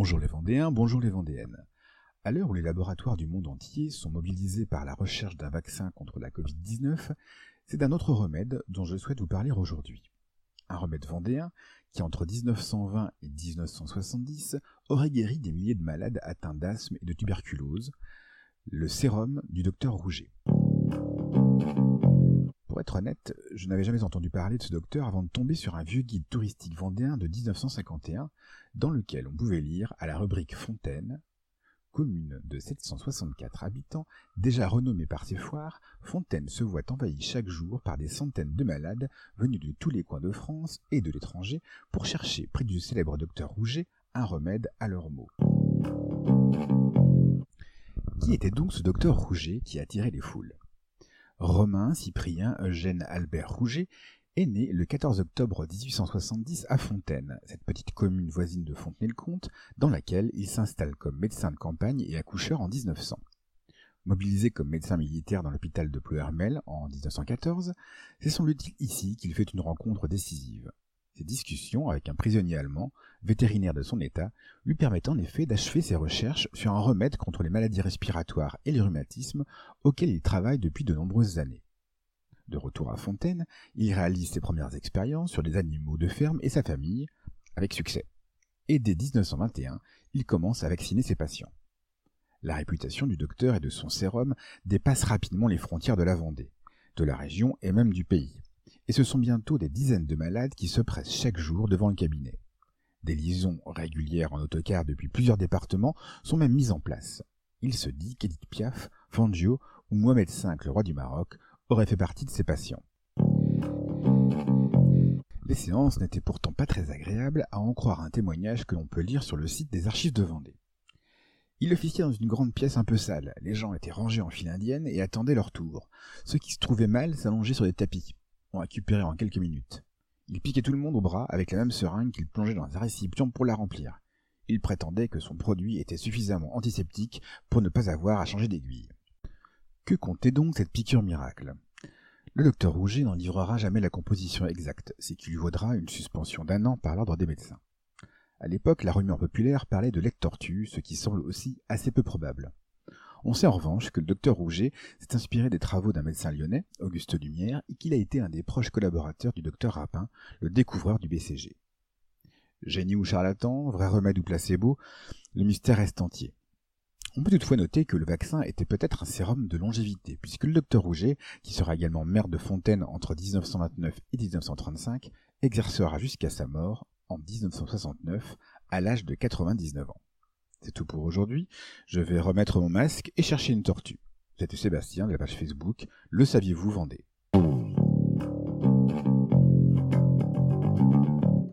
Bonjour les Vendéens, bonjour les Vendéennes. À l'heure où les laboratoires du monde entier sont mobilisés par la recherche d'un vaccin contre la Covid-19, c'est d'un autre remède dont je souhaite vous parler aujourd'hui. Un remède vendéen qui, entre 1920 et 1970, aurait guéri des milliers de malades atteints d'asthme et de tuberculose, le sérum du docteur Rouget. Pour être honnête, je n'avais jamais entendu parler de ce docteur avant de tomber sur un vieux guide touristique vendéen de 1951, dans lequel on pouvait lire à la rubrique Fontaine Commune de 764 habitants, déjà renommée par ses foires, Fontaine se voit envahie chaque jour par des centaines de malades venus de tous les coins de France et de l'étranger pour chercher, près du célèbre docteur Rouget, un remède à leurs maux. Qui était donc ce docteur Rouget qui attirait les foules? Romain Cyprien Eugène Albert Rouget est né le 14 octobre 1870 à Fontaine, cette petite commune voisine de Fontenay-le-Comte, dans laquelle il s'installe comme médecin de campagne et accoucheur en 1900. Mobilisé comme médecin militaire dans l'hôpital de Ploermel en 1914, c'est doute ici qu'il fait une rencontre décisive. Discussions avec un prisonnier allemand, vétérinaire de son état, lui permettent en effet d'achever ses recherches sur un remède contre les maladies respiratoires et les rhumatismes auxquels il travaille depuis de nombreuses années. De retour à Fontaine, il réalise ses premières expériences sur les animaux de ferme et sa famille, avec succès. Et dès 1921, il commence à vacciner ses patients. La réputation du docteur et de son sérum dépasse rapidement les frontières de la Vendée, de la région et même du pays et ce sont bientôt des dizaines de malades qui se pressent chaque jour devant le cabinet. Des liaisons régulières en autocar depuis plusieurs départements sont même mises en place. Il se dit qu'Edith Piaf, Fangio ou Mohamed V, le roi du Maroc, auraient fait partie de ces patients. Les séances n'étaient pourtant pas très agréables, à en croire un témoignage que l'on peut lire sur le site des archives de Vendée. Il officiait dans une grande pièce un peu sale. Les gens étaient rangés en file indienne et attendaient leur tour. Ceux qui se trouvaient mal s'allongeaient sur des tapis ont récupéré en quelques minutes. Il piquait tout le monde au bras avec la même seringue qu'il plongeait dans un récipient pour la remplir. Il prétendait que son produit était suffisamment antiseptique pour ne pas avoir à changer d'aiguille. Que comptait donc cette piqûre miracle? Le docteur Rouget n'en livrera jamais la composition exacte, ce qui lui vaudra une suspension d'un an par l'ordre des médecins. À l'époque, la rumeur populaire parlait de lectortu, ce qui semble aussi assez peu probable. On sait en revanche que le docteur Rouget s'est inspiré des travaux d'un médecin lyonnais, Auguste Lumière, et qu'il a été un des proches collaborateurs du docteur Rapin, le découvreur du BCG. Génie ou charlatan, vrai remède ou placebo, le mystère reste entier. On peut toutefois noter que le vaccin était peut-être un sérum de longévité, puisque le docteur Rouget, qui sera également maire de Fontaine entre 1929 et 1935, exercera jusqu'à sa mort en 1969 à l'âge de 99 ans. C'est tout pour aujourd'hui. Je vais remettre mon masque et chercher une tortue. C'était Sébastien de la page Facebook Le saviez-vous Vendée.